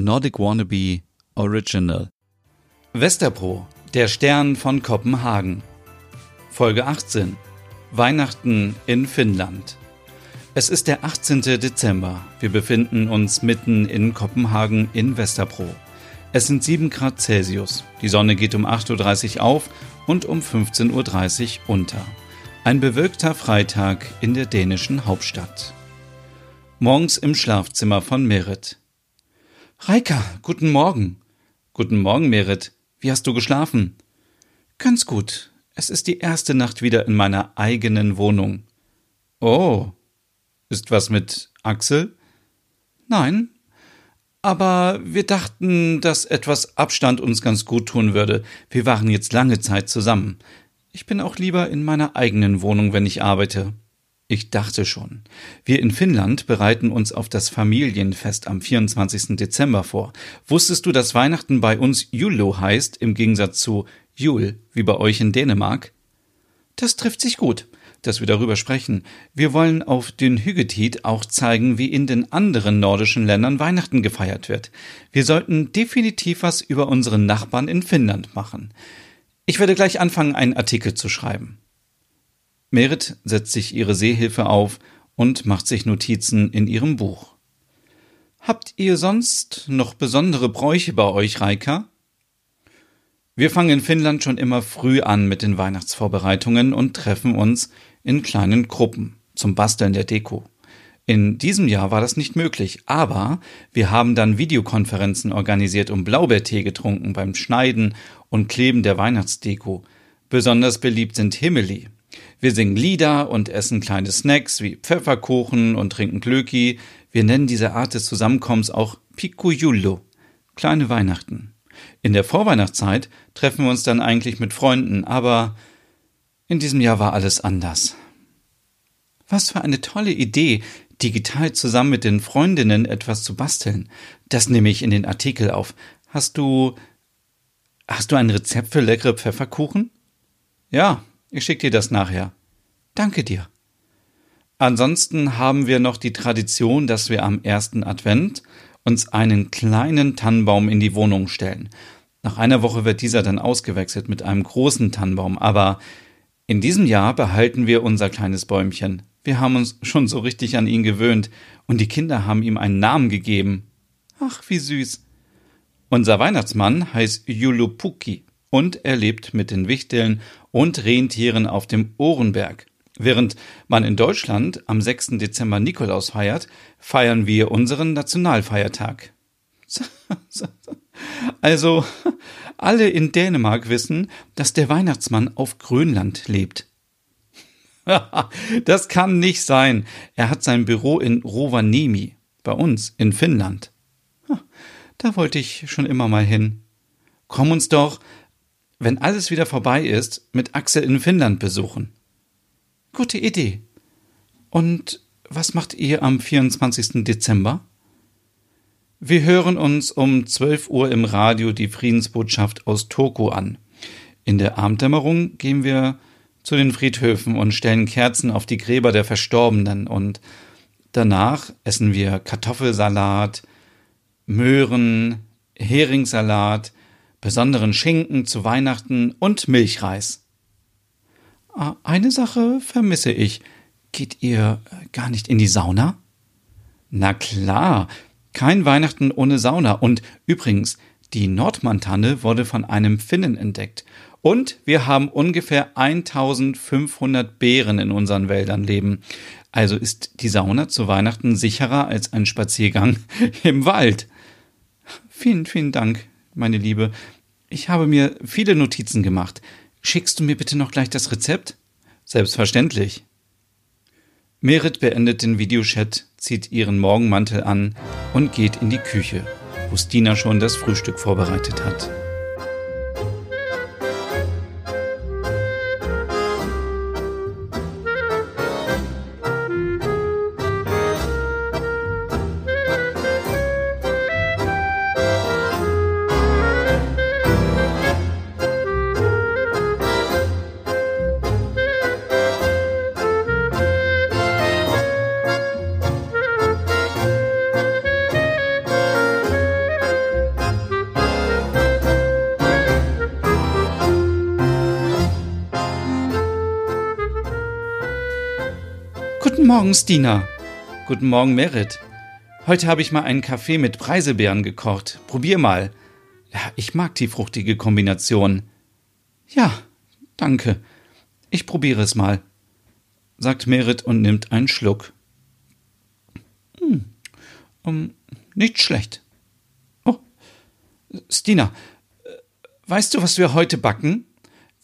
Nordic Wannabe Original. Westerpro, der Stern von Kopenhagen. Folge 18. Weihnachten in Finnland. Es ist der 18. Dezember. Wir befinden uns mitten in Kopenhagen in Westerpro. Es sind 7 Grad Celsius. Die Sonne geht um 8.30 Uhr auf und um 15.30 Uhr unter. Ein bewölkter Freitag in der dänischen Hauptstadt. Morgens im Schlafzimmer von Merit. Reika, guten Morgen. Guten Morgen, Merit. Wie hast du geschlafen? Ganz gut. Es ist die erste Nacht wieder in meiner eigenen Wohnung. Oh. Ist was mit Axel? Nein. Aber wir dachten, dass etwas Abstand uns ganz gut tun würde. Wir waren jetzt lange Zeit zusammen. Ich bin auch lieber in meiner eigenen Wohnung, wenn ich arbeite. Ich dachte schon. Wir in Finnland bereiten uns auf das Familienfest am 24. Dezember vor. Wusstest du, dass Weihnachten bei uns Julo heißt, im Gegensatz zu Jul, wie bei euch in Dänemark? Das trifft sich gut, dass wir darüber sprechen. Wir wollen auf den Hügetit auch zeigen, wie in den anderen nordischen Ländern Weihnachten gefeiert wird. Wir sollten definitiv was über unsere Nachbarn in Finnland machen. Ich werde gleich anfangen, einen Artikel zu schreiben. Merit setzt sich ihre Seehilfe auf und macht sich Notizen in ihrem Buch. Habt ihr sonst noch besondere Bräuche bei euch, Reika? Wir fangen in Finnland schon immer früh an mit den Weihnachtsvorbereitungen und treffen uns in kleinen Gruppen zum Basteln der Deko. In diesem Jahr war das nicht möglich, aber wir haben dann Videokonferenzen organisiert und Blaubeertee getrunken beim Schneiden und Kleben der Weihnachtsdeko. Besonders beliebt sind Himmeli, wir singen Lieder und essen kleine Snacks wie Pfefferkuchen und trinken Glöki. Wir nennen diese Art des Zusammenkommens auch Piccujullo, kleine Weihnachten. In der Vorweihnachtszeit treffen wir uns dann eigentlich mit Freunden, aber in diesem Jahr war alles anders. Was für eine tolle Idee, digital zusammen mit den Freundinnen etwas zu basteln. Das nehme ich in den Artikel auf. Hast du Hast du ein Rezept für leckere Pfefferkuchen? Ja, ich schicke dir das nachher. Danke dir. Ansonsten haben wir noch die Tradition, dass wir am ersten Advent uns einen kleinen Tannenbaum in die Wohnung stellen. Nach einer Woche wird dieser dann ausgewechselt mit einem großen Tannenbaum, aber in diesem Jahr behalten wir unser kleines Bäumchen. Wir haben uns schon so richtig an ihn gewöhnt und die Kinder haben ihm einen Namen gegeben. Ach, wie süß. Unser Weihnachtsmann heißt Yulupuki und er lebt mit den Wichteln und Rentieren auf dem Ohrenberg. Während man in Deutschland am 6. Dezember Nikolaus feiert, feiern wir unseren Nationalfeiertag. Also, alle in Dänemark wissen, dass der Weihnachtsmann auf Grönland lebt. das kann nicht sein. Er hat sein Büro in Rovaniemi, bei uns in Finnland. Da wollte ich schon immer mal hin. Komm uns doch wenn alles wieder vorbei ist, mit Axel in Finnland besuchen. Gute Idee. Und was macht ihr am 24. Dezember? Wir hören uns um 12 Uhr im Radio die Friedensbotschaft aus Turku an. In der Abenddämmerung gehen wir zu den Friedhöfen und stellen Kerzen auf die Gräber der Verstorbenen und danach essen wir Kartoffelsalat, Möhren, Heringssalat, besonderen Schinken zu Weihnachten und Milchreis. Ah, eine Sache vermisse ich. Geht ihr gar nicht in die Sauna? Na klar, kein Weihnachten ohne Sauna. Und übrigens, die Nordmantanne wurde von einem Finnen entdeckt. Und wir haben ungefähr 1500 Bären in unseren Wäldern leben. Also ist die Sauna zu Weihnachten sicherer als ein Spaziergang im Wald. Vielen, vielen Dank, meine Liebe. Ich habe mir viele Notizen gemacht. Schickst du mir bitte noch gleich das Rezept? Selbstverständlich. Merit beendet den Videochat, zieht ihren Morgenmantel an und geht in die Küche, wo Stina schon das Frühstück vorbereitet hat. Morgen, Stina. Guten Morgen, Merit. Heute habe ich mal einen Kaffee mit Preiselbeeren gekocht. Probier mal. Ja, ich mag die fruchtige Kombination. Ja, danke. Ich probiere es mal, sagt Merit und nimmt einen Schluck. Hm, um, nicht schlecht. Oh, Stina, äh, weißt du, was wir heute backen?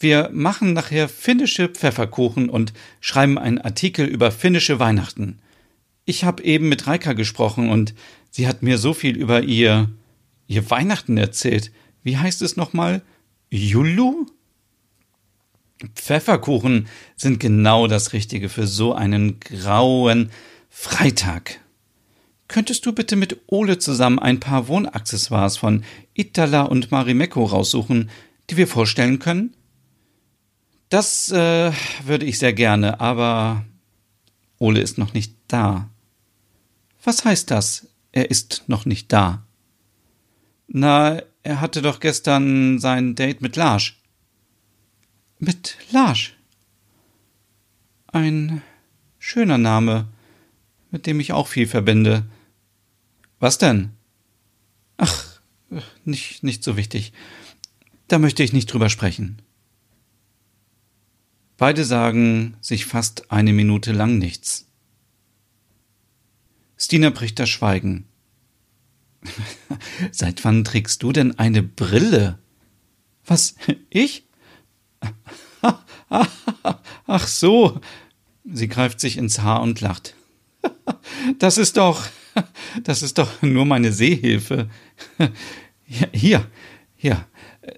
Wir machen nachher finnische Pfefferkuchen und schreiben einen Artikel über finnische Weihnachten. Ich habe eben mit Reika gesprochen und sie hat mir so viel über ihr ihr Weihnachten erzählt. Wie heißt es nochmal? Julu? Pfefferkuchen sind genau das Richtige für so einen grauen Freitag. Könntest du bitte mit Ole zusammen ein paar Wohnaccessoires von Itala und Marimekko raussuchen, die wir vorstellen können? Das äh, würde ich sehr gerne, aber Ole ist noch nicht da. Was heißt das? Er ist noch nicht da. Na, er hatte doch gestern sein Date mit Lars. Mit Lars? Ein schöner Name, mit dem ich auch viel verbinde. Was denn? Ach, nicht, nicht so wichtig. Da möchte ich nicht drüber sprechen. Beide sagen sich fast eine Minute lang nichts. Stina bricht das Schweigen. Seit wann trägst du denn eine Brille? Was, ich? Ach so. Sie greift sich ins Haar und lacht. Das ist doch, das ist doch nur meine Sehhilfe. Hier, hier.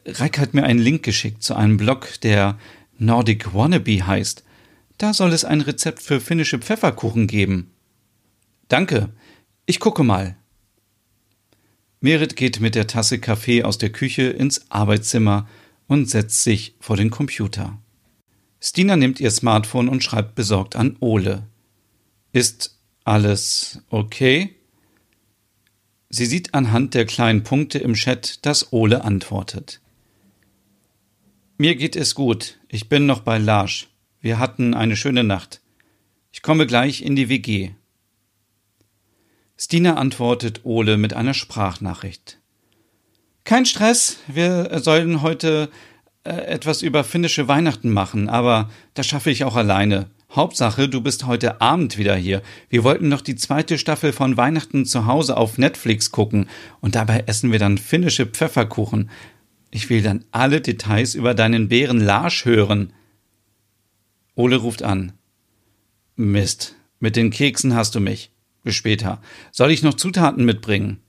Reik hat mir einen Link geschickt zu einem Blog, der Nordic Wannabe heißt. Da soll es ein Rezept für finnische Pfefferkuchen geben. Danke. Ich gucke mal. Merit geht mit der Tasse Kaffee aus der Küche ins Arbeitszimmer und setzt sich vor den Computer. Stina nimmt ihr Smartphone und schreibt besorgt an Ole. Ist alles okay? Sie sieht anhand der kleinen Punkte im Chat, dass Ole antwortet. Mir geht es gut. Ich bin noch bei Lars. Wir hatten eine schöne Nacht. Ich komme gleich in die WG. Stina antwortet Ole mit einer Sprachnachricht. Kein Stress, wir sollen heute äh, etwas über finnische Weihnachten machen, aber das schaffe ich auch alleine. Hauptsache, du bist heute Abend wieder hier. Wir wollten noch die zweite Staffel von Weihnachten zu Hause auf Netflix gucken und dabei essen wir dann finnische Pfefferkuchen. Ich will dann alle Details über deinen Bären Larsch hören. Ole ruft an. Mist, mit den Keksen hast du mich. Bis später. Soll ich noch Zutaten mitbringen?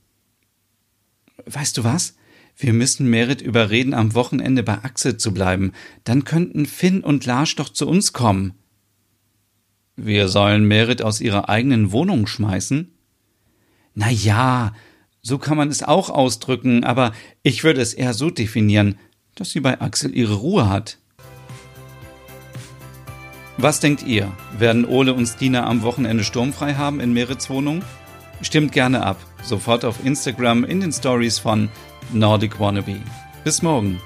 Weißt du was? Wir müssen Merit überreden, am Wochenende bei Axel zu bleiben. Dann könnten Finn und Lars doch zu uns kommen. Wir sollen Merit aus ihrer eigenen Wohnung schmeißen? Na ja, so kann man es auch ausdrücken, aber ich würde es eher so definieren, dass sie bei Axel ihre Ruhe hat. Was denkt ihr? Werden Ole und Stina am Wochenende sturmfrei haben in Merits Wohnung? Stimmt gerne ab. Sofort auf Instagram in den Stories von Nordic Wannabe. Bis morgen.